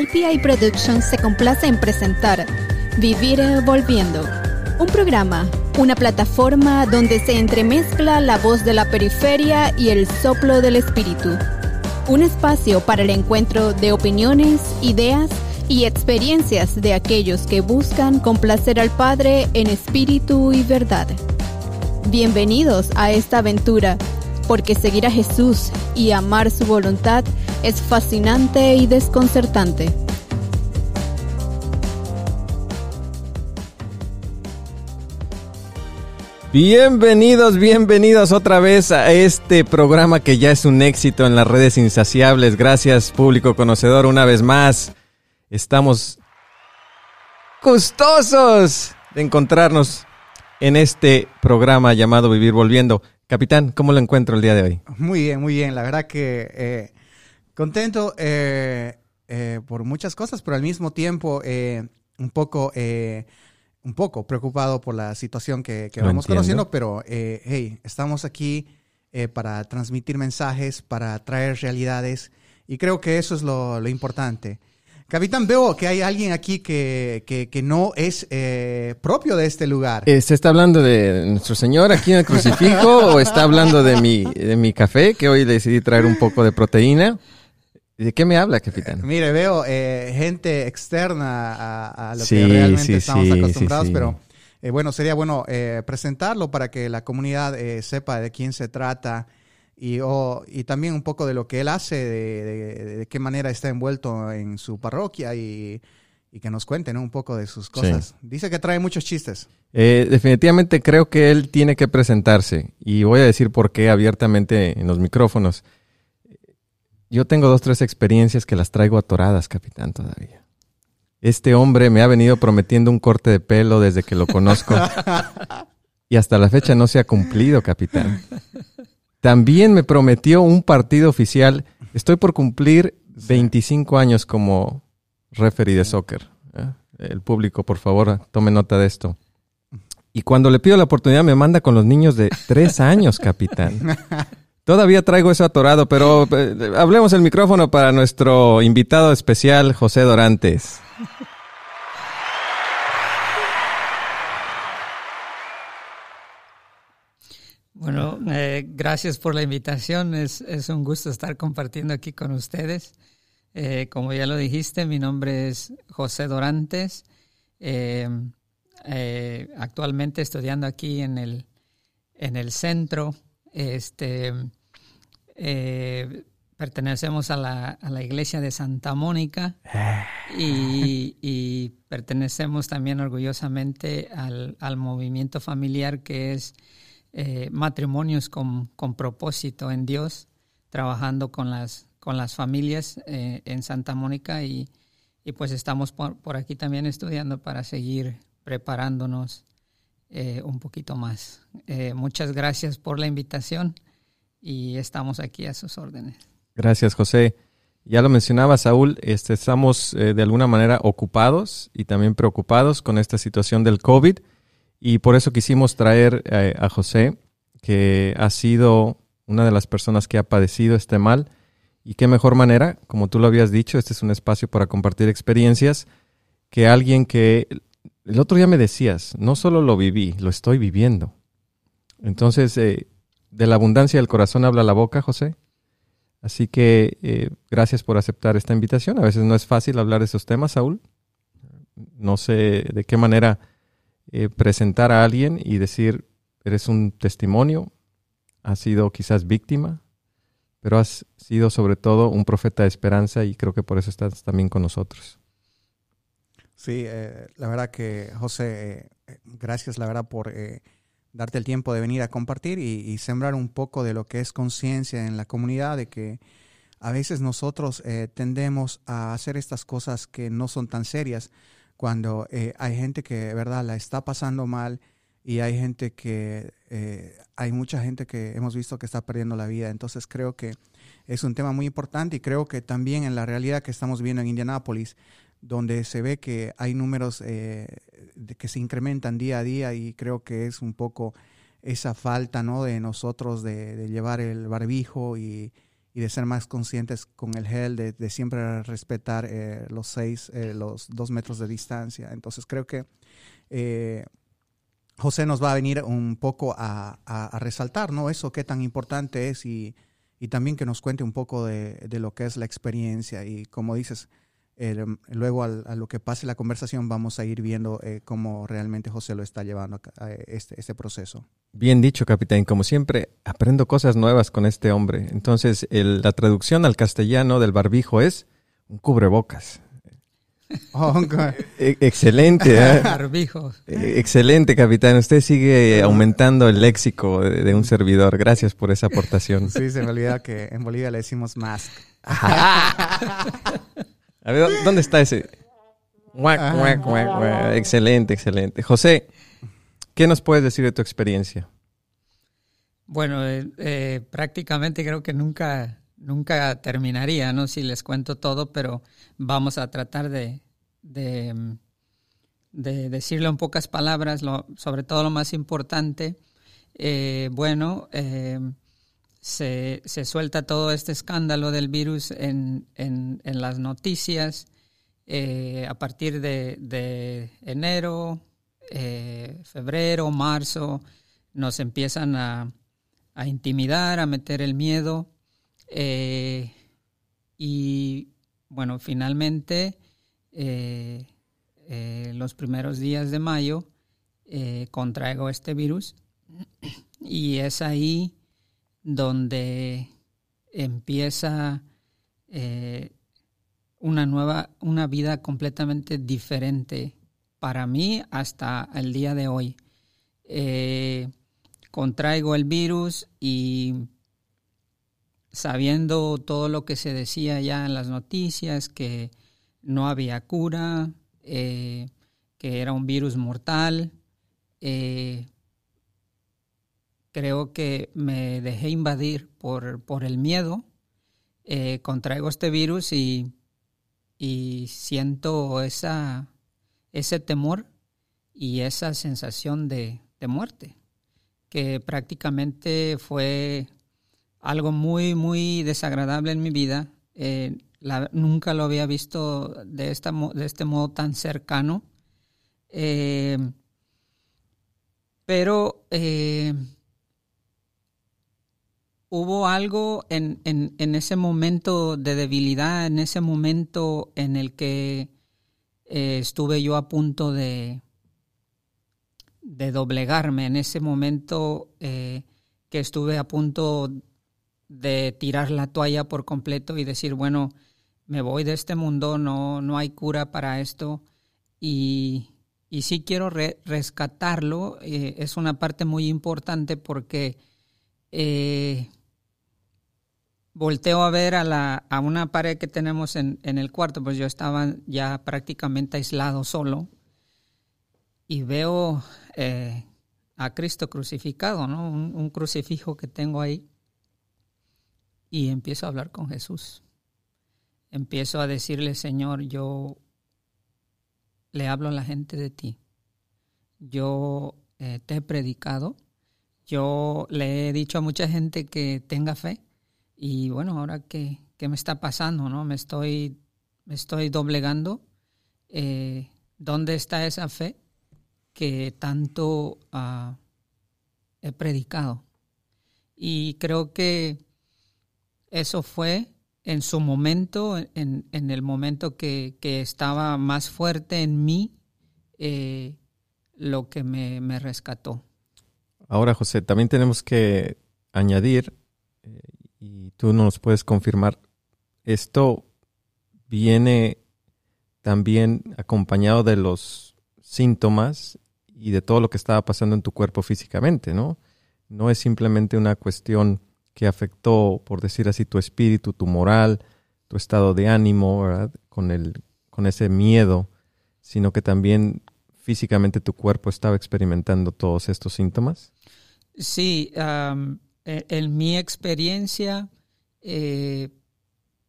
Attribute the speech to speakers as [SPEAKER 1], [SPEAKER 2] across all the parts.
[SPEAKER 1] IPI Productions se complace en presentar Vivir Volviendo, un programa, una plataforma donde se entremezcla la voz de la periferia y el soplo del espíritu. Un espacio para el encuentro de opiniones, ideas y experiencias de aquellos que buscan complacer al Padre en espíritu y verdad. Bienvenidos a esta aventura, porque seguir a Jesús y amar su voluntad es fascinante y desconcertante.
[SPEAKER 2] Bienvenidos, bienvenidos otra vez a este programa que ya es un éxito en las redes insaciables. Gracias público conocedor una vez más. Estamos gustosos de encontrarnos en este programa llamado Vivir Volviendo. Capitán, ¿cómo lo encuentro el día de hoy?
[SPEAKER 3] Muy bien, muy bien. La verdad que eh, contento eh, eh, por muchas cosas, pero al mismo tiempo un poco un poco preocupado por la situación que, vamos conociendo, pero hey, estamos aquí para transmitir mensajes, para traer realidades y creo que eso es lo, importante. Capitán, veo que hay alguien aquí que, que, no es propio de este lugar.
[SPEAKER 2] ¿Se está hablando de nuestro Señor aquí en el crucifijo o está hablando de mi, de mi café, que hoy decidí traer un poco de proteína? ¿De qué me habla, capitán?
[SPEAKER 3] mire, veo eh, gente externa a, lo que realmente estamos acostumbrados, pero eh, bueno, sería bueno eh, presentarlo para que la comunidad sepa de quién se trata y, y también un poco de lo que él hace, de, qué manera está envuelto en su parroquia y, que nos cuente un poco de sus cosas. Dice que trae muchos chistes.
[SPEAKER 2] definitivamente creo que él tiene que presentarse y voy a decir por qué abiertamente en los micrófonos. Yo tengo dos, tres experiencias que las traigo atoradas, capitán, todavía. Este hombre me ha venido prometiendo un corte de pelo desde que lo conozco. y hasta la fecha no se ha cumplido, capitán. También me prometió un partido oficial. Estoy por cumplir 25 años como referee de soccer. ¿eh? El público, por favor, tome nota de esto. Y cuando le pido la oportunidad me manda con los niños de tres años, capitán. Todavía traigo eso atorado, pero eh, hablemos el micrófono para nuestro invitado especial, José Dorantes.
[SPEAKER 4] Bueno, eh, gracias por la invitación. Es, un gusto estar compartiendo aquí con ustedes. Eh, como ya lo dijiste, mi nombre es José Dorantes. actualmente estudiando aquí en el, en el centro este, eh, pertenecemos a la, a la, iglesia de Santa Mónica y, pertenecemos también orgullosamente al, al movimiento familiar que es eh, matrimonios con, con, propósito en Dios, trabajando con las, con las familias eh, en Santa Mónica y, y pues estamos por, por, aquí también estudiando para seguir preparándonos eh, un poquito más. Muchas gracias por la invitación y estamos aquí a sus órdenes.
[SPEAKER 2] Gracias, José. Ya lo mencionaba Saúl, este, estamos eh, de alguna manera ocupados y también preocupados con esta situación del COVID y por eso quisimos traer a José, que ha sido una de las personas que ha padecido este mal. Y qué mejor manera, como tú lo habías dicho, este es un espacio para compartir experiencias, que alguien que el otro día me decías, no solo lo viví, lo estoy viviendo. Entonces, eh, de la abundancia del corazón habla la boca, José. Así que eh, gracias por aceptar esta invitación. A veces no es fácil hablar de esos temas, Saúl. No sé de qué manera eh, presentar a alguien y decir, eres un testimonio, has sido quizás víctima, pero has sido sobre todo un profeta de esperanza y creo que por eso estás también con nosotros.
[SPEAKER 3] Sí, eh, la verdad que José, gracias la verdad por darte el tiempo de venir a compartir y, sembrar un poco de lo que es conciencia en la comunidad, de que a veces nosotros tendemos a hacer estas cosas que no son tan serias cuando hay gente que, verdad, la está pasando mal y hay gente que, hay mucha gente que hemos visto que está perdiendo la vida. Entonces creo que es un tema muy importante y creo que también en la realidad que estamos viendo en Indianápolis, donde se ve que hay números eh, que se incrementan día a día y creo que es un poco esa falta ¿no? de nosotros de, llevar el barbijo y, y de ser más conscientes con el gel, de, siempre respetar eh, los seis, eh, los dos metros de distancia. Entonces creo que José nos va a venir un poco a, resaltar, ¿no? Eso qué tan importante es y, también que nos cuente un poco de, de, lo que es la experiencia y como dices, luego a lo que pase la conversación vamos a ir viendo eh, cómo realmente José lo está llevando a, este, este, proceso.
[SPEAKER 2] Bien dicho, capitán. Como siempre, aprendo cosas nuevas con este hombre. Entonces, la traducción al castellano del barbijo es un cubrebocas. Oh, e, excelente. ¿eh?
[SPEAKER 4] Barbijo.
[SPEAKER 2] E, excelente, capitán. Usted sigue aumentando el léxico de, un servidor. Gracias por esa aportación.
[SPEAKER 3] Sí, se me olvida que en Bolivia le decimos mask.
[SPEAKER 2] A ver, ¿dónde está ese? Excelente, excelente. José, ¿qué nos puedes decir de tu experiencia?
[SPEAKER 4] Bueno, eh, eh, prácticamente creo que nunca, nunca terminaría, ¿no? Si les cuento todo, pero vamos a tratar de, de, decirlo en pocas palabras, sobre todo lo más importante. Eh, bueno, se, se, suelta todo este escándalo del virus en, en, las noticias eh, a partir de, enero, eh, febrero, marzo, nos empiezan a, intimidar, a meter el miedo eh, y bueno, finalmente los primeros días de mayo contraigo este virus y es ahí donde empieza eh, una nueva, una vida completamente diferente para mí hasta el día de hoy. Eh, contraigo el virus y sabiendo todo lo que se decía ya en las noticias, que no había cura, eh, que era un virus mortal, creo que me dejé invadir por, por el miedo, eh, contraigo este virus y, y siento esa, ese temor y esa sensación de, de muerte, que prácticamente fue algo muy, muy desagradable en mi vida. Eh, nunca lo había visto de, esta, de este modo tan cercano. Eh, pero hubo algo en, en, ese momento de debilidad, en ese momento en el que eh, estuve yo a punto de, de doblegarme, en ese momento eh, que estuve a punto de tirar la toalla por completo y decir, bueno, me voy de este mundo, no, no hay cura para esto y, y sí quiero rescatarlo, eh, es una parte muy importante porque volteo a ver a, la, a una pared que tenemos en, el cuarto, pues yo estaba ya prácticamente aislado solo y veo eh, a Cristo crucificado, ¿no? Un, crucifijo que tengo ahí y empiezo a hablar con Jesús. Empiezo a decirle, Señor, yo le hablo a la gente de ti. Yo eh, te he predicado. Yo le he dicho a mucha gente que tenga fe y bueno, ahora qué, me está pasando, ¿no? Me estoy, me estoy doblegando. Eh, ¿Dónde está esa fe que tanto ah, he predicado? Y creo que eso fue en su momento, en, el momento que, estaba más fuerte en mí, eh, lo que me, me, rescató.
[SPEAKER 2] Ahora, José, también tenemos que añadir, eh, y tú nos puedes confirmar, esto viene también acompañado de los síntomas y de todo lo que estaba pasando en tu cuerpo físicamente, ¿no? No es simplemente una cuestión que afectó, por decir así, tu espíritu, tu moral, tu estado de ánimo, ¿verdad? Con, el, con ese miedo, sino que también físicamente tu cuerpo estaba experimentando todos estos síntomas.
[SPEAKER 4] Sí, en mi experiencia, eh,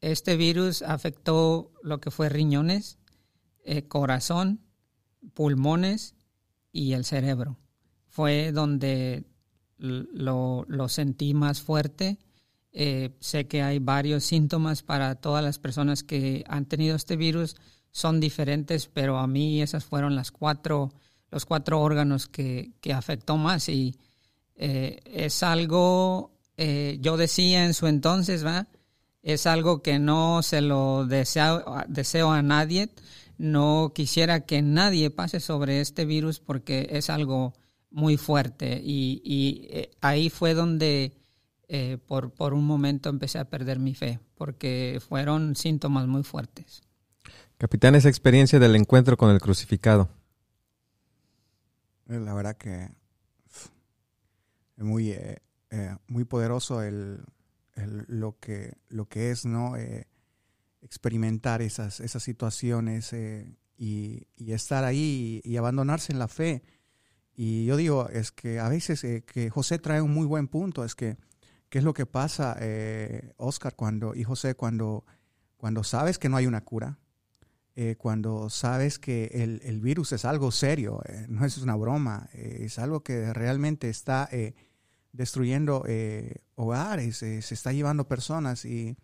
[SPEAKER 4] este virus afectó lo que fue riñones, eh, corazón, pulmones y el cerebro. Fue donde lo, sentí más fuerte Eh, sé que hay varios síntomas para todas las personas que han tenido este virus, son diferentes, pero a mí esas fueron las cuatro, los cuatro órganos que, que afectó más y eh, es algo, eh, yo decía en su entonces, ¿va? es algo que no se lo deseo, deseo a nadie, no quisiera que nadie pase sobre este virus porque es algo muy fuerte y, y eh, ahí fue donde eh, por, por un momento empecé a perder mi fe porque fueron síntomas muy fuertes.
[SPEAKER 2] Capitán, esa experiencia del encuentro con el crucificado.
[SPEAKER 3] La verdad que muy, muy poderoso el, el, lo, que, lo que es, ¿no? experimentar esas, esas situaciones y, y, estar ahí y, y, abandonarse en la fe. Y yo digo, es que a veces eh, que José trae un muy buen punto, es que, ¿qué es lo que pasa, eh, Oscar, cuando, y José, cuando, cuando sabes que no hay una cura? Eh, cuando sabes que el, el, virus es algo serio, eh, no es una broma, eh, es algo que realmente está eh, destruyendo hogares, se está llevando personas y,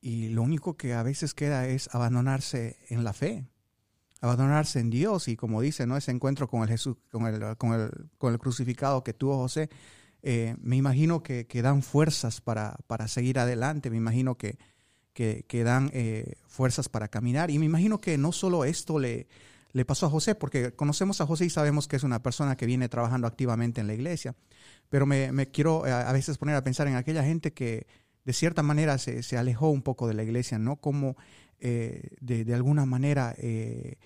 [SPEAKER 3] y lo único que a veces queda es abandonarse en la fe abandonarse en Dios y como dice, ¿no? Ese encuentro con el Jesús, con el, con el, con el crucificado que tuvo José, eh, me imagino que, que, dan fuerzas para, para seguir adelante, me imagino que, que, que dan eh, fuerzas para caminar y me imagino que no solo esto le, le pasó a José, porque conocemos a José y sabemos que es una persona que viene trabajando activamente en la iglesia, pero me, me quiero eh, a veces poner a pensar en aquella gente que de cierta manera se, se alejó un poco de la iglesia, ¿no? Como eh, de, de, alguna manera eh,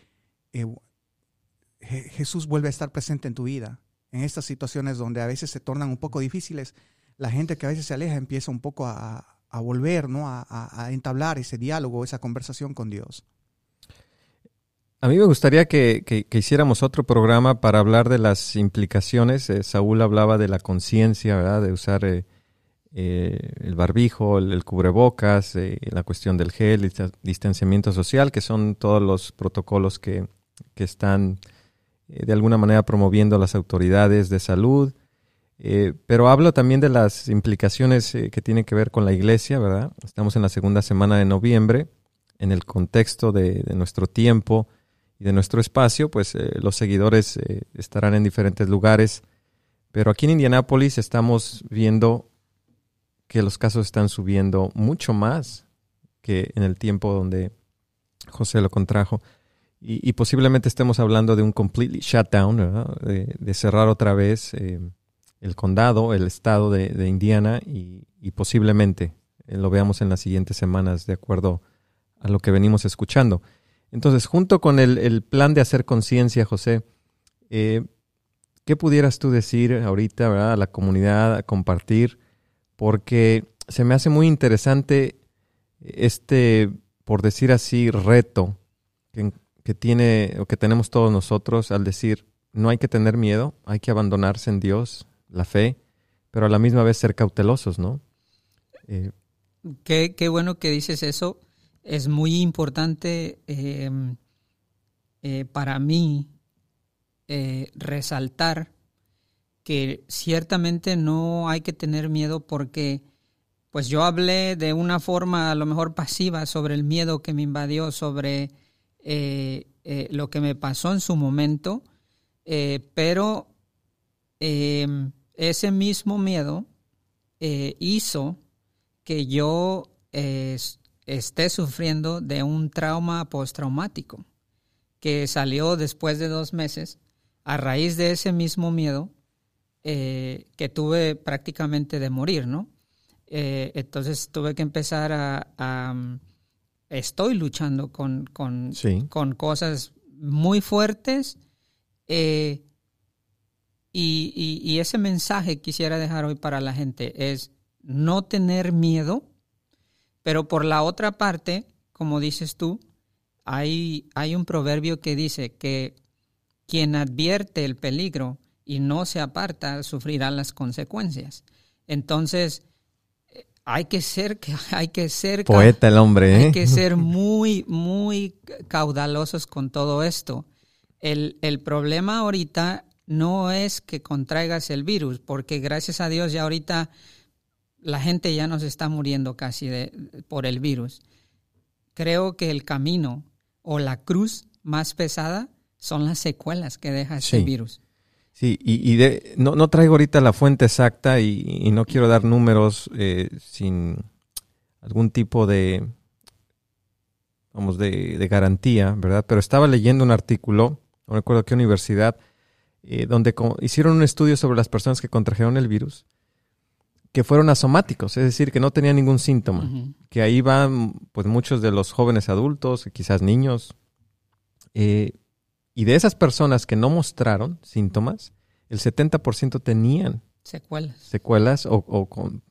[SPEAKER 3] Jesús vuelve a estar presente en tu vida. En estas situaciones donde a veces se tornan un poco difíciles, la gente que a veces se aleja empieza un poco a, a volver, ¿no? A, a, entablar ese diálogo, esa conversación con Dios.
[SPEAKER 2] A mí me gustaría que, hiciéramos otro programa para hablar de las implicaciones. Eh, Saúl hablaba de la conciencia, ¿verdad? De usar eh, eh, el barbijo, el, cubrebocas, la cuestión del gel, el distanciamiento social, que son todos los protocolos que, están de alguna manera promoviendo las autoridades de salud. Pero hablo también de las implicaciones que tienen que ver con la iglesia, ¿verdad? Estamos en la segunda semana de noviembre, en el contexto de nuestro tiempo y de nuestro espacio, pues eh, los seguidores estarán en diferentes lugares. Pero aquí en Indianápolis estamos viendo que los casos están subiendo mucho más que en el tiempo donde José lo contrajo. Y, posiblemente estemos hablando de un completely shutdown, de, cerrar otra vez eh, el condado, el estado de, Indiana y, posiblemente eh, lo veamos en las siguientes semanas de acuerdo a lo que venimos escuchando. Entonces, junto con el, el plan de hacer conciencia, José, eh, ¿qué pudieras tú decir ahorita ¿verdad? a la comunidad, a compartir? Porque se me hace muy interesante este, por decir así, reto que tiene o que tenemos todos nosotros al decir no hay que tener miedo, hay que abandonarse en Dios, la fe, pero a la misma vez ser cautelosos, ¿no?
[SPEAKER 4] Eh, qué, qué, bueno que dices eso. Es muy importante eh, eh, para mí eh, resaltar que ciertamente no hay que tener miedo porque pues yo hablé de una forma a lo mejor pasiva sobre el miedo que me invadió, sobre lo que me pasó en su momento, pero ese mismo miedo hizo que yo esté sufriendo de un trauma postraumático que salió después de dos meses a raíz de ese mismo miedo que tuve prácticamente de morir, ¿no? entonces tuve que empezar a, a estoy luchando con, con, sí. con cosas muy fuertes. Eh, y, y, y, ese mensaje quisiera dejar hoy para la gente es no tener miedo, pero por la otra parte, como dices tú, hay, hay un proverbio que dice que quien advierte el peligro y no se aparta sufrirá las consecuencias. Entonces, hay que ser, hay que ser
[SPEAKER 2] poeta el hombre,
[SPEAKER 4] ¿eh? hay que ser muy, muy caudalosos con todo esto. El, el problema ahorita no es que contraigas el virus, porque gracias a Dios ya ahorita la gente ya nos está muriendo casi de, por el virus. Creo que el camino o la cruz más pesada son las secuelas que deja este virus.
[SPEAKER 2] Sí, y, de, no, traigo ahorita la fuente exacta y, no quiero dar números eh, sin algún tipo de, vamos, de, garantía, ¿verdad? Pero estaba leyendo un artículo, no recuerdo qué universidad, eh, donde hicieron un estudio sobre las personas que contrajeron el virus, que fueron asomáticos, es decir, que no tenían ningún síntoma, que ahí van pues muchos de los jóvenes adultos, quizás niños, eh, y de esas personas que no mostraron síntomas, el 70% tenían
[SPEAKER 4] secuelas,
[SPEAKER 2] secuelas o, con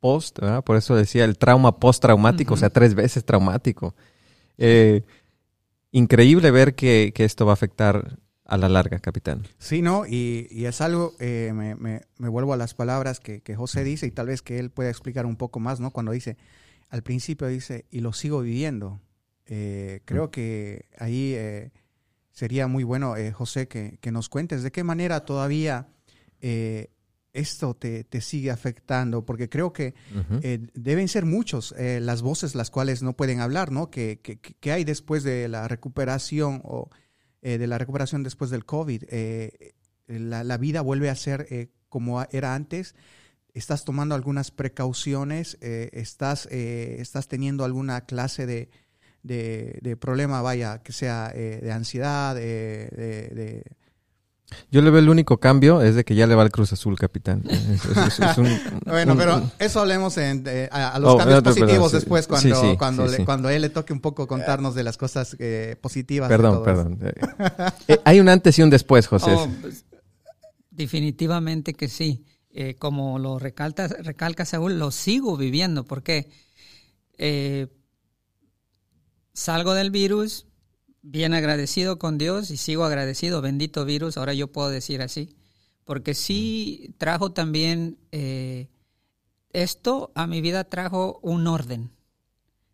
[SPEAKER 2] post, ¿verdad? por eso decía el trauma post-traumático, o sea, tres veces traumático. Eh, increíble ver que, esto va a afectar a la larga, capitán.
[SPEAKER 3] Sí, no, y, es algo, eh, me, vuelvo a las palabras que, José dice y tal vez que él pueda explicar un poco más, ¿no? Cuando dice, al principio dice, y lo sigo viviendo. Eh, creo que ahí sería muy bueno, eh, José, que, nos cuentes de qué manera todavía eh, esto te, sigue afectando, porque creo que eh, deben ser muchos las voces las cuales no pueden hablar, ¿no? Que, hay después de la recuperación o de la recuperación después del COVID. La, la, vida vuelve a ser como era antes. Estás tomando algunas precauciones, estás, estás teniendo alguna clase de, de, problema, vaya, que sea eh, de ansiedad, de,
[SPEAKER 2] Yo le veo el único cambio es de que ya le va el Cruz Azul, capitán.
[SPEAKER 3] bueno, pero eso hablemos en, a, los oh, cambios positivos después, cuando, cuando, cuando él le toque un poco contarnos de las cosas eh, positivas.
[SPEAKER 2] Perdón, perdón. Eh, hay un antes y un después, José. Oh, pues,
[SPEAKER 4] definitivamente que sí. como lo recalca, recalca Saúl, lo sigo viviendo. porque eh, salgo del virus bien agradecido con Dios y sigo agradecido, bendito virus, ahora yo puedo decir así, porque sí trajo también, eh, esto a mi vida trajo un orden,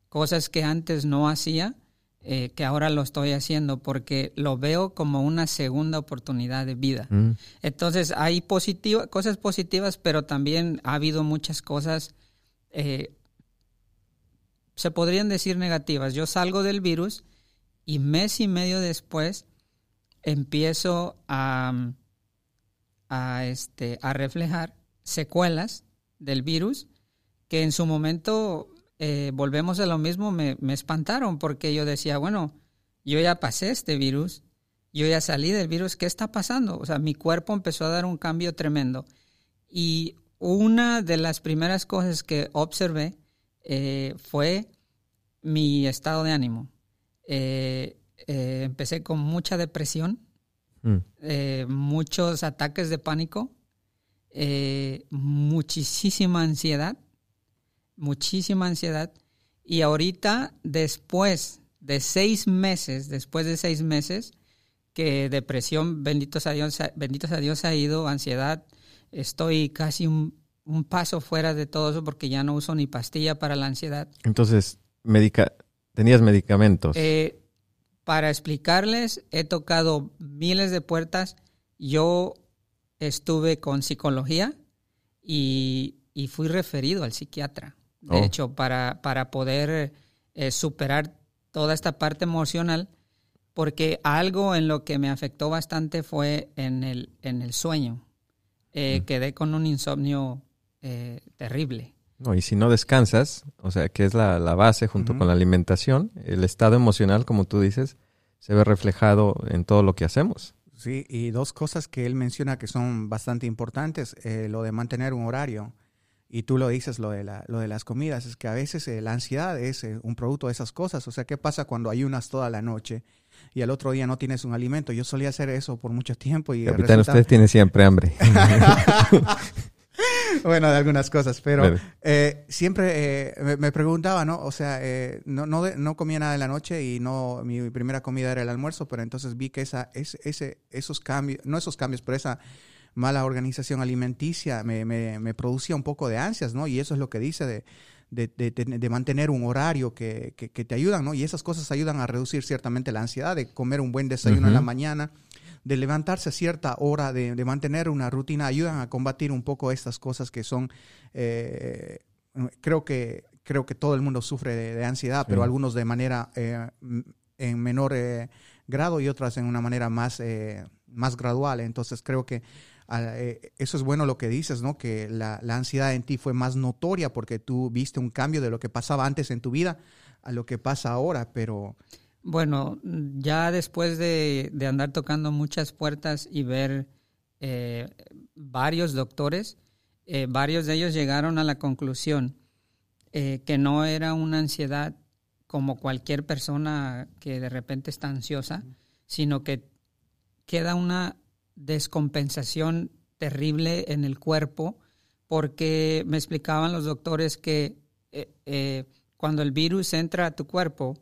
[SPEAKER 4] cosas que antes no hacía, eh, que ahora lo estoy haciendo porque lo veo como una segunda oportunidad de vida. Mm. Entonces hay positiva, cosas positivas, pero también ha habido muchas cosas eh, se podrían decir negativas. Yo salgo del virus y mes y medio después empiezo a, este, a reflejar secuelas del virus que en su momento, eh, volvemos a lo mismo, me, me espantaron porque yo decía, bueno, yo ya pasé este virus, yo ya salí del virus, ¿qué está pasando? O sea, mi cuerpo empezó a dar un cambio tremendo. Y una de las primeras cosas que observé eh, fue mi estado de ánimo. Eh, eh, empecé con mucha depresión, mm. muchos ataques de pánico, muchísima ansiedad, muchísima ansiedad. Y ahorita, después de seis meses, después de seis meses, que depresión, benditos a Dios, benditos a Dios ha ido, ansiedad, estoy casi un un paso fuera de todo eso porque ya no uso ni pastilla para la ansiedad.
[SPEAKER 2] Entonces, medica ¿tenías medicamentos?
[SPEAKER 4] Eh, para explicarles, he tocado miles de puertas. Yo estuve con psicología y, fui referido al psiquiatra. De oh. hecho, para, para poder eh, superar toda esta parte emocional, porque algo en lo que me afectó bastante fue en el, en el sueño. Eh, mm. Quedé con un insomnio eh, terrible.
[SPEAKER 2] No, y si no descansas, o sea, que es la, base junto con la alimentación, el estado emocional, como tú dices, se ve reflejado en todo lo que hacemos.
[SPEAKER 3] Sí, y dos cosas que él menciona que son bastante importantes, eh, lo de mantener un horario. Y tú lo dices, lo de, la, lo de las comidas, es que a veces eh, la ansiedad es un producto de esas cosas. O sea, ¿qué pasa cuando ayunas toda la noche y al otro día no tienes un alimento? Yo solía hacer eso por mucho tiempo. y
[SPEAKER 2] Capitán, usted tiene siempre hambre.
[SPEAKER 3] bueno, de algunas cosas, pero eh, siempre eh, me, preguntaba, ¿no? O sea, eh, no, no, no, comía nada en la noche y no, mi primera comida era el almuerzo, pero entonces vi que esa, ese, esos cambios, no esos cambios, pero esa mala organización alimenticia me, me, me, producía un poco de ansias, ¿no? Y eso es lo que dice de, de, de, de mantener un horario que, que, te ayudan, ¿no? Y esas cosas ayudan a reducir ciertamente la ansiedad, de comer un buen desayuno en la mañana de levantarse a cierta hora, de, mantener una rutina, ayudan a combatir un poco estas cosas que son eh, creo que creo que todo el mundo sufre de, ansiedad, pero algunos de manera en menor grado y otras en una manera más, más gradual. Entonces creo que eh, eso es bueno lo que dices, ¿no? Que la, ansiedad en ti fue más notoria porque tú viste un cambio de lo que pasaba antes en tu vida a lo que pasa ahora, pero...
[SPEAKER 4] Bueno, ya después de, andar tocando muchas puertas y ver eh, varios doctores, eh, varios de ellos llegaron a la conclusión que no era una ansiedad como cualquier persona que de repente está ansiosa, sino que queda una descompensación terrible en el cuerpo porque me explicaban los doctores que eh, eh, cuando el virus entra a tu cuerpo,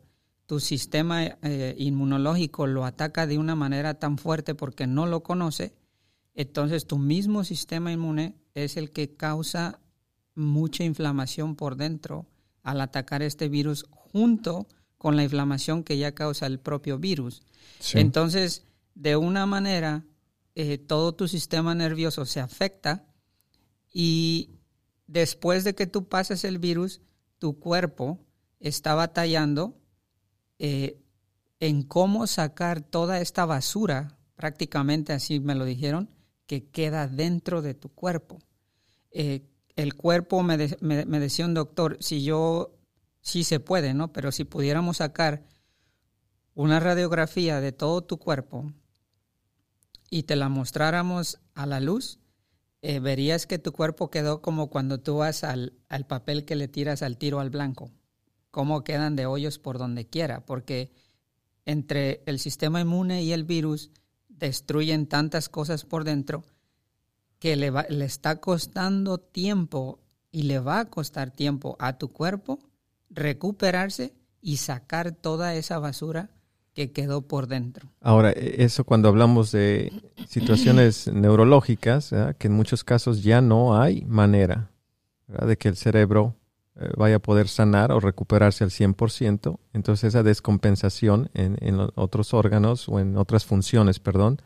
[SPEAKER 4] tu sistema eh, inmunológico lo ataca de una manera tan fuerte porque no lo conoce, entonces tu mismo sistema inmune es el que causa mucha inflamación por dentro al atacar este virus junto con la inflamación que ya causa el propio virus. Entonces, de una manera, eh, todo tu sistema nervioso se afecta y después de que tú pases el virus, tu cuerpo está batallando eh, en cómo sacar toda esta basura, prácticamente así me lo dijeron, que queda dentro de tu cuerpo. Eh, el cuerpo, me, me, decía un doctor, si yo, sí se puede, ¿no? Pero si pudiéramos sacar una radiografía de todo tu cuerpo, y te la mostráramos a la luz, eh, verías que tu cuerpo quedó como cuando tú vas al, papel que le tiras al tiro al blanco, cómo quedan de hoyos por donde quiera, porque entre el sistema inmune y el virus destruyen tantas cosas por dentro que le, le está costando tiempo y le va a costar tiempo a tu cuerpo recuperarse y sacar toda esa basura que quedó por dentro.
[SPEAKER 2] Ahora, e, eso cuando hablamos de situaciones neurológicas, que en muchos casos ya no hay manera de que el cerebro vaya a poder sanar o recuperarse al 100%, entonces esa descompensación en, otros órganos o en otras funciones, perdón,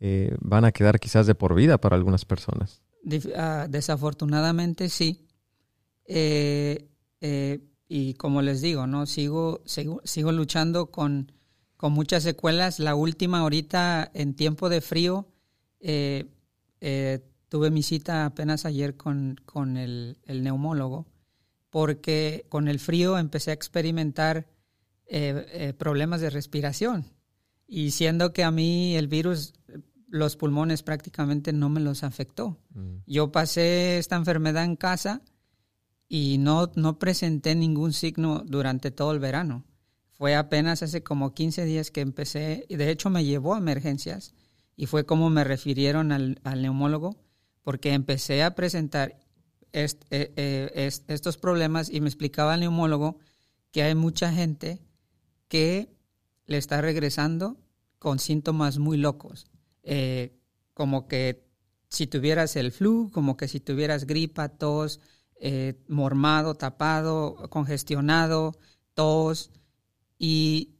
[SPEAKER 2] eh, van a quedar quizás de por vida para algunas personas.
[SPEAKER 4] Ah, desafortunadamente sí. Eh, y como les digo, no sigo, sigo, sigo luchando con con muchas secuelas. La última ahorita en tiempo de frío, eh, eh, tuve mi cita apenas ayer con, con el, neumólogo, porque con el frío empecé a experimentar eh, problemas de respiración. Y siendo que a mí el virus, los pulmones prácticamente no me los afectó. Mm. Yo pasé esta enfermedad en casa y no, no presenté ningún signo durante todo el verano. Fue apenas hace como 15 días que empecé, y de hecho me llevó a emergencias, y fue como me refirieron al, neumólogo, porque empecé a presentar eh, eh, estos problemas y me explicaba el neumólogo que hay mucha gente que le está regresando con síntomas muy locos, eh, como que si tuvieras el flu, como que si tuvieras gripa, tos, mormado, tapado, congestionado, tos, y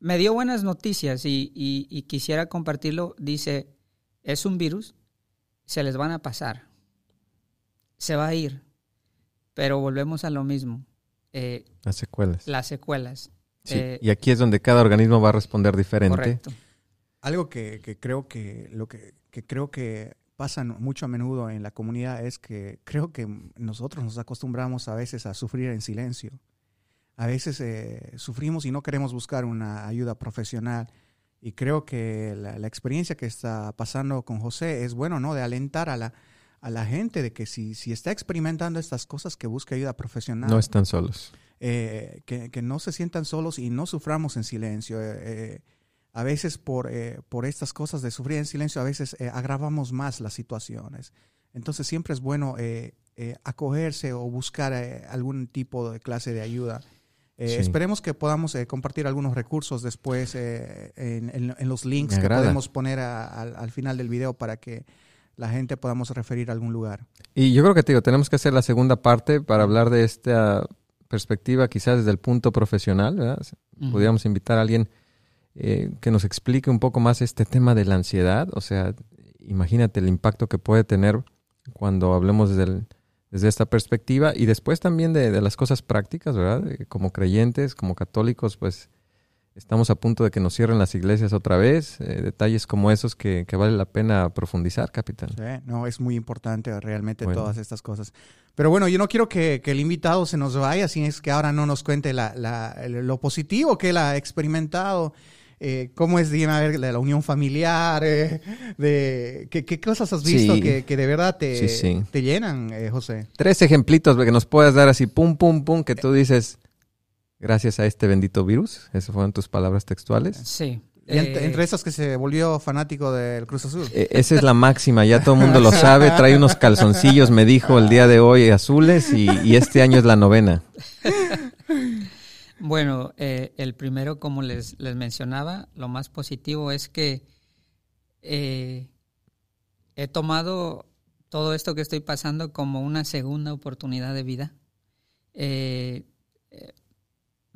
[SPEAKER 4] me dio buenas noticias y, quisiera compartirlo. Dice, es un virus, se les van a pasar, se va a ir, pero volvemos a lo mismo.
[SPEAKER 2] Eh, las secuelas.
[SPEAKER 4] Las secuelas.
[SPEAKER 2] Eh, y aquí es donde cada organismo va a responder diferente. Correcto.
[SPEAKER 3] Algo que, creo que lo que, que, creo que pasa mucho a menudo en la comunidad es que creo que nosotros nos acostumbramos a veces a sufrir en silencio a veces eh, sufrimos y no queremos buscar una ayuda profesional. Y creo que la, experiencia que está pasando con José es bueno, ¿no? De alentar a la, a la gente de que si, si está experimentando estas cosas, que busque ayuda profesional.
[SPEAKER 2] No están solos.
[SPEAKER 3] Eh, que, que, no se sientan solos y no suframos en silencio. Eh, a veces por, por estas cosas de sufrir en silencio, a veces agravamos más las situaciones. Entonces siempre es bueno acogerse o buscar algún tipo de clase de ayuda. Eh, esperemos que podamos eh, compartir algunos recursos después eh, en, los links que podemos poner al final del video para que la gente podamos referir a algún lugar.
[SPEAKER 2] Y yo creo que te digo, tenemos que hacer la segunda parte para hablar de esta perspectiva quizás desde el punto profesional. Podríamos invitar a alguien que nos explique un poco más este tema de la ansiedad. O sea, imagínate el impacto que puede tener cuando hablemos desde desde esta perspectiva y después también de, de las cosas prácticas, ¿verdad? Como creyentes, como católicos, pues estamos a punto de que nos cierren las iglesias otra vez. Eh, detalles como esos que, que, vale la pena profundizar, capitán.
[SPEAKER 3] Sí, no, es muy importante realmente bueno. todas estas cosas. Pero bueno, yo no quiero que, que, el invitado se nos vaya, si es que ahora no nos cuente la, la, lo positivo que él ha experimentado. Eh, cómo es a ver, la, la unión familiar, eh, de ¿qué, qué, cosas has visto sí. que, que, de verdad te, sí, te llenan, eh, José.
[SPEAKER 2] Tres ejemplitos que nos puedas dar así, pum, pum, pum, que tú dices, gracias a este bendito virus, esas fueron tus palabras textuales.
[SPEAKER 4] Sí.
[SPEAKER 3] Y entre, entre, esas que se volvió fanático del Cruz Azul.
[SPEAKER 2] Eh, esa es la máxima, ya todo el mundo lo sabe. Trae unos calzoncillos, me dijo el día de hoy, azules, y, y este año es la novena.
[SPEAKER 4] Bueno, eh, el primero, como les, les, mencionaba, lo más positivo es que eh, he tomado todo esto que estoy pasando como una segunda oportunidad de vida. Eh,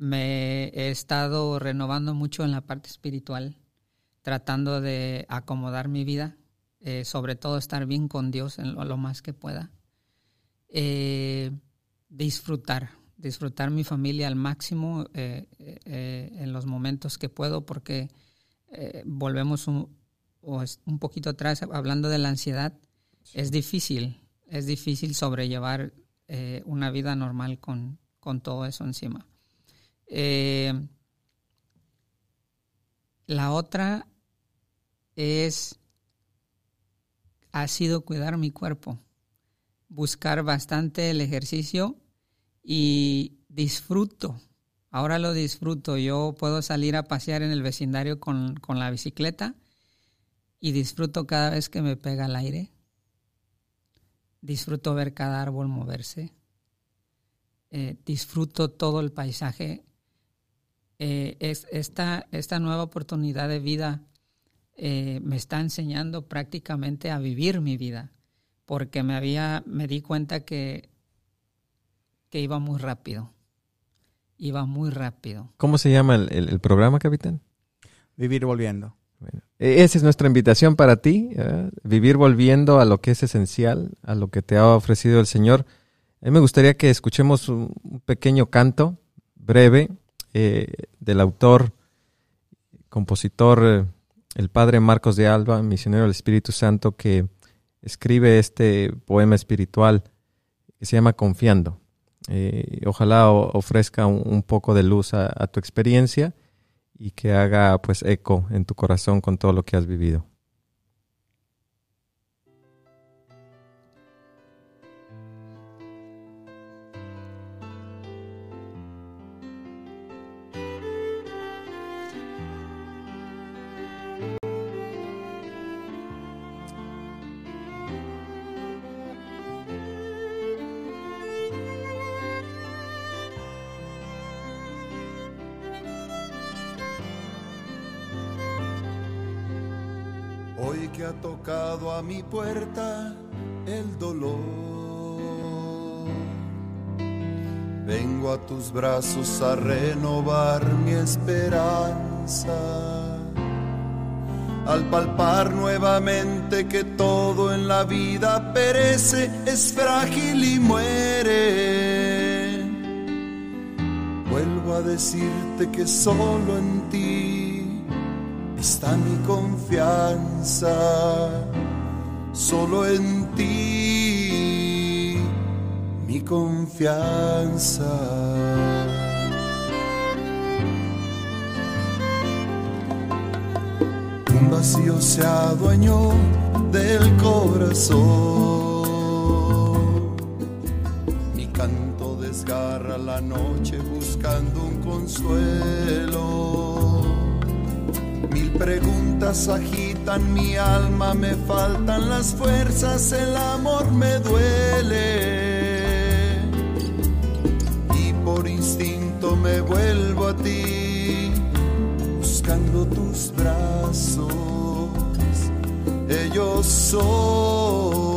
[SPEAKER 4] me he estado renovando mucho en la parte espiritual, tratando de acomodar mi vida, eh, sobre todo estar bien con Dios en lo, lo más que pueda. disfrutar, disfrutar mi familia al máximo eh, eh, en los momentos que puedo porque eh, volvemos un, un, poquito atrás hablando de la ansiedad. Sí. Es difícil, es difícil sobrellevar eh, una vida normal con, con, todo eso encima. La otra es, ha sido cuidar mi cuerpo, buscar bastante el ejercicio y disfruto. Ahora lo disfruto. Yo puedo salir a pasear en el vecindario con, con la bicicleta y disfruto cada vez que me pega el aire. Disfruto ver cada árbol moverse. Eh, disfruto todo el paisaje. Eh, es, esta, esta nueva oportunidad de vida eh, me está enseñando prácticamente a vivir mi vida, porque me había, me di cuenta que que iba muy rápido. Iba muy rápido.
[SPEAKER 2] ¿Cómo se llama el, el, el programa, capitán?
[SPEAKER 3] Vivir volviendo.
[SPEAKER 2] Bueno, e, esa es nuestra invitación para ti, ¿eh? vivir volviendo a lo que es esencial, a lo que te ha ofrecido el Señor. A mí me gustaría que escuchemos un pequeño canto breve eh, del autor, compositor, eh, el padre Marcos de Alba, misionero del Espíritu Santo, que escribe este poema espiritual que se llama Confiando. Eh, ojalá ofrezca un, poco de luz a, a, tu experiencia y que haga pues eco en tu corazón con todo lo que has vivido.
[SPEAKER 5] Mi puerta el dolor, vengo a tus brazos a renovar mi esperanza. Al palpar nuevamente que todo en la vida perece, es frágil y muere. Vuelvo a decirte que solo en ti está mi confianza, solo en ti mi confianza. Un vacío se adueñó del corazón, mi canto desgarra la noche buscando un consuelo Mil preguntas agitan mi alma, me faltan las fuerzas, el amor me duele. Y por instinto me vuelvo a ti, buscando tus brazos. Ellos son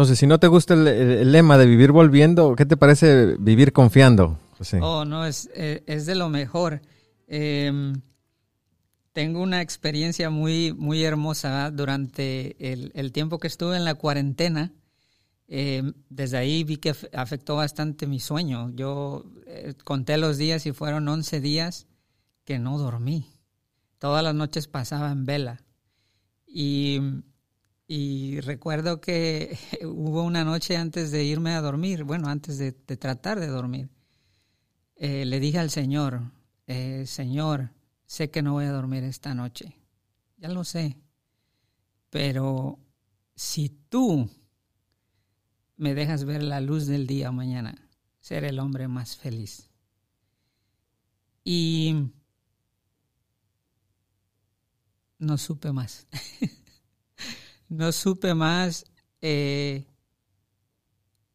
[SPEAKER 2] Entonces, si no te gusta el, lema de vivir volviendo, ¿qué te parece vivir confiando, José?
[SPEAKER 4] Oh, no, es, eh, es de lo mejor. Em, tengo una experiencia muy, muy hermosa durante el, tiempo que estuve en la cuarentena. Em, desde ahí vi que af- afectó bastante mi sueño. Yo eh, conté los días y fueron 11 días que no dormí. Todas las noches pasaba en vela. Y, y recuerdo que hubo una noche antes de irme a dormir, bueno, antes de, tratar de dormir, eh, le dije al Señor, eh, Señor, sé que no voy a dormir esta noche, ya lo sé, pero si tú me dejas ver la luz del día mañana, seré el hombre más feliz. Y no supe más. no supe más. eh,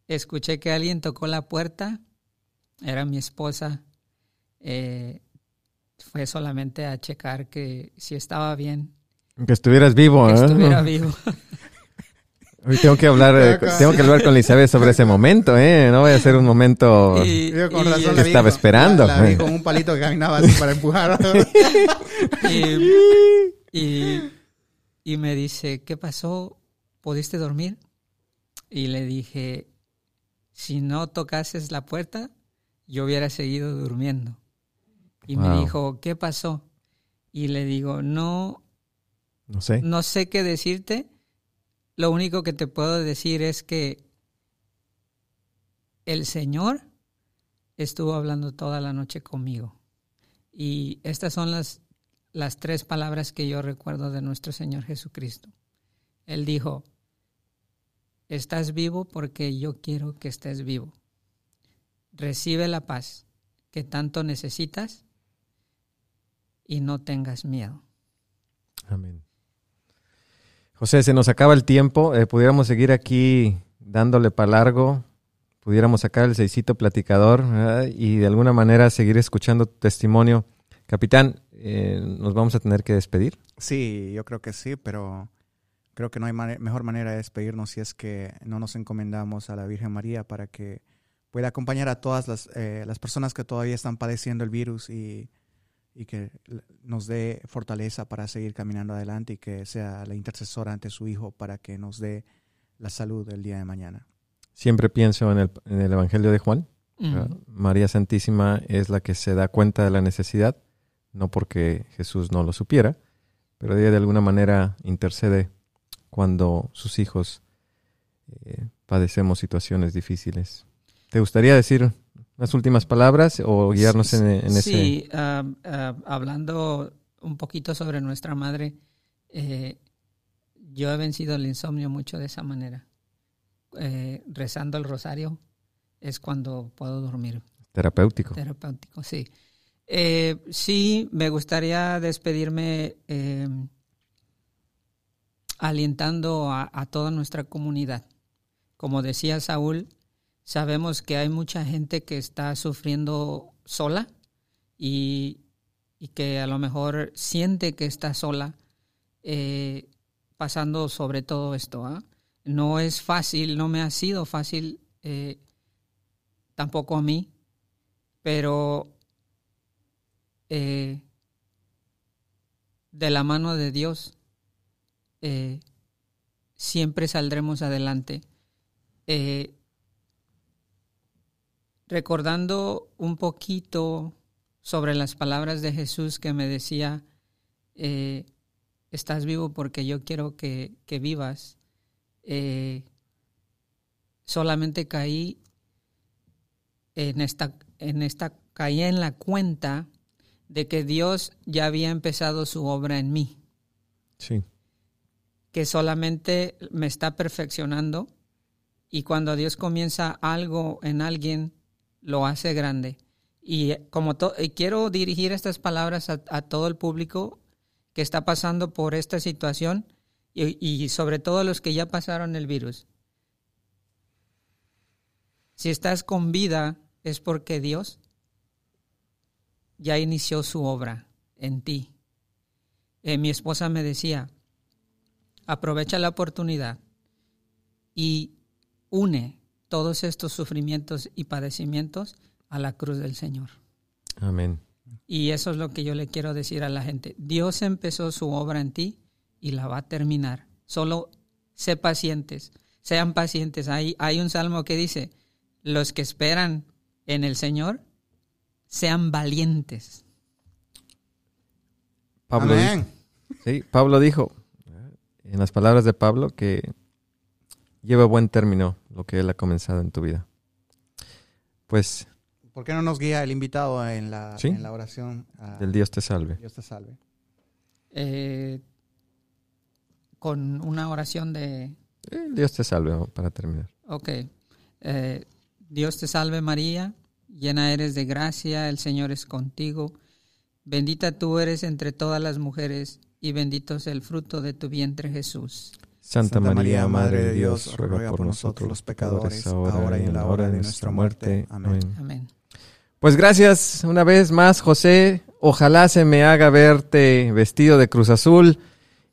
[SPEAKER 4] escuché que alguien tocó la puerta. Era mi esposa. Eh, fue solamente a checar que si estaba bien,
[SPEAKER 2] Que estuvieras vivo,
[SPEAKER 4] que
[SPEAKER 2] ¿eh?
[SPEAKER 4] estuviera vivo.
[SPEAKER 2] Hoy tengo que hablar, eh, tengo que hablar con Elizabeth sobre ese momento, ¿eh? No vaya a ser un momento...
[SPEAKER 4] Y-
[SPEAKER 3] con razón
[SPEAKER 2] Que estaba
[SPEAKER 3] con-
[SPEAKER 2] esperando.
[SPEAKER 3] La, la vi con un palito que caminaba así para empujar.
[SPEAKER 4] y, y- y me dice, ¿qué pasó? ¿Pudiste dormir? Y le dije, si no tocases la puerta, yo hubiera seguido durmiendo. Y me dijo, ¿qué pasó? Y le digo, no,
[SPEAKER 2] No sé.
[SPEAKER 4] no sé qué decirte. Lo único que te puedo decir es que el Señor estuvo hablando toda la noche conmigo. Y estas son las, las tres palabras que yo recuerdo de nuestro Señor Jesucristo. Él dijo, estás vivo porque yo quiero que estés vivo. Recibe la paz que tanto necesitas y no tengas miedo.
[SPEAKER 2] Amén. José, se nos acaba el tiempo. eh, pudiéramos seguir aquí dándole para largo. Pudiéramos sacar el seisito platicador y de alguna manera seguir escuchando tu testimonio. Capitán, eh, nos vamos a tener que despedir.
[SPEAKER 3] Sí, yo creo que sí, pero creo que no hay mejor manera de despedirnos si es que no nos encomendamos a la Virgen María para que pueda acompañar a todas las, eh, las personas que todavía están padeciendo el virus y, y que nos dé fortaleza para seguir caminando adelante y que sea la intercesora ante su Hijo para que nos dé la salud el día de mañana.
[SPEAKER 2] Siempre pienso en el, en el Evangelio de Juan. María Santísima es la que se da cuenta de la necesidad, no porque Jesús no lo supiera, pero ella de alguna manera intercede cuando sus hijos eh, padecemos situaciones difíciles. ¿Te gustaría decir unas últimas palabras o guiarnos en, en ese?
[SPEAKER 4] Sí, ah, ah, hablando un poquito sobre nuestra madre, eh, yo he vencido el insomnio mucho de esa manera. Eh, rezando el rosario es cuando puedo dormir.
[SPEAKER 2] terapéutico?
[SPEAKER 4] Terapéutico, sí. Eh, sí, me gustaría despedirme eh, alientando a, toda nuestra comunidad. Como decía Saúl, sabemos que hay mucha gente que está sufriendo sola y, y que a lo mejor siente que está sola eh, pasando sobre todo esto. ¿ah? No es fácil, no me ha sido fácil eh, tampoco a mí, pero eh, de la mano de Dios eh, siempre saldremos adelante. Eh, recordando un poquito sobre las palabras de Jesús que me decía, estás vivo porque yo quiero que, que vivas. Solamente caí en esta, en esta, caí en la cuenta de que Dios ya había empezado su obra en mí,
[SPEAKER 2] Sí,
[SPEAKER 4] que solamente me está perfeccionando y cuando Dios comienza algo en alguien, lo hace grande. Y como quiero dirigir estas palabras a, todo el público que está pasando por esta situación y, y sobre todo los que ya pasaron el virus. Si estás con vida es porque Dios ya inició su obra en ti. Eh, mi esposa me decía, aprovecha la oportunidad y une todos estos sufrimientos y padecimientos a la cruz del Señor.
[SPEAKER 2] Amén.
[SPEAKER 4] Y eso es lo que yo le quiero decir a la gente. Dios empezó su obra en ti y la va a terminar. Solo sé pacientes, sean pacientes. Hay, hay un salmo que dice, los que esperan en el Señor, sean valientes.
[SPEAKER 2] Pablo, Amén. sí, Pablo dijo, en las palabras de Pablo, que lleva buen término lo que él ha comenzado en tu vida. Pues...
[SPEAKER 3] ¿Por qué no nos guía el invitado en la, en la oración?
[SPEAKER 2] Del Dios te salve.
[SPEAKER 3] Dios te salve.
[SPEAKER 4] Eh, con una oración de...
[SPEAKER 2] Dios te salve, para terminar.
[SPEAKER 4] Ok. Eh, Dios te salve María, llena eres de gracia, el Señor es contigo. Bendita tú eres entre todas las mujeres y bendito es el fruto de tu vientre Jesús.
[SPEAKER 2] Santa, María, Madre de Dios, ruega por nosotros los pecadores, ahora y en la hora de nuestra muerte. Amén. Amén. Pues gracias una vez más, José. Ojalá se me haga verte vestido de Cruz Azul.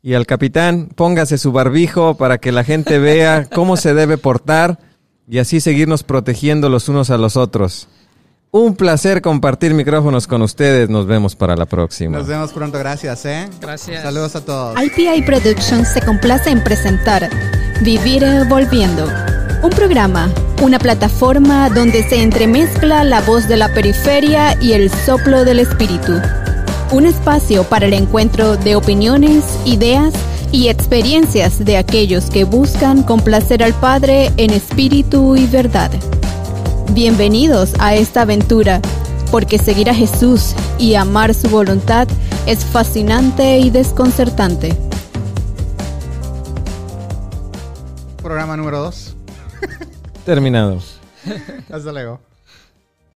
[SPEAKER 2] Y al capitán, póngase su barbijo para que la gente vea cómo se debe portar y así seguirnos protegiendo los unos a los otros. Un placer compartir micrófonos con ustedes. Nos vemos para la próxima.
[SPEAKER 3] Nos vemos pronto. Gracias, ¿eh?
[SPEAKER 4] Gracias.
[SPEAKER 3] Saludos a todos.
[SPEAKER 1] IPI Productions se complace en presentar Vivir Volviendo. Un programa, una plataforma donde se entremezcla la voz de la periferia y el soplo del espíritu. Un espacio para el encuentro de opiniones, ideas y experiencias de aquellos que buscan complacer al Padre en espíritu y verdad. Bienvenidos a esta aventura, porque seguir a Jesús y amar su voluntad es fascinante y desconcertante.
[SPEAKER 3] Programa número 2.
[SPEAKER 2] Terminado.
[SPEAKER 3] Hasta luego.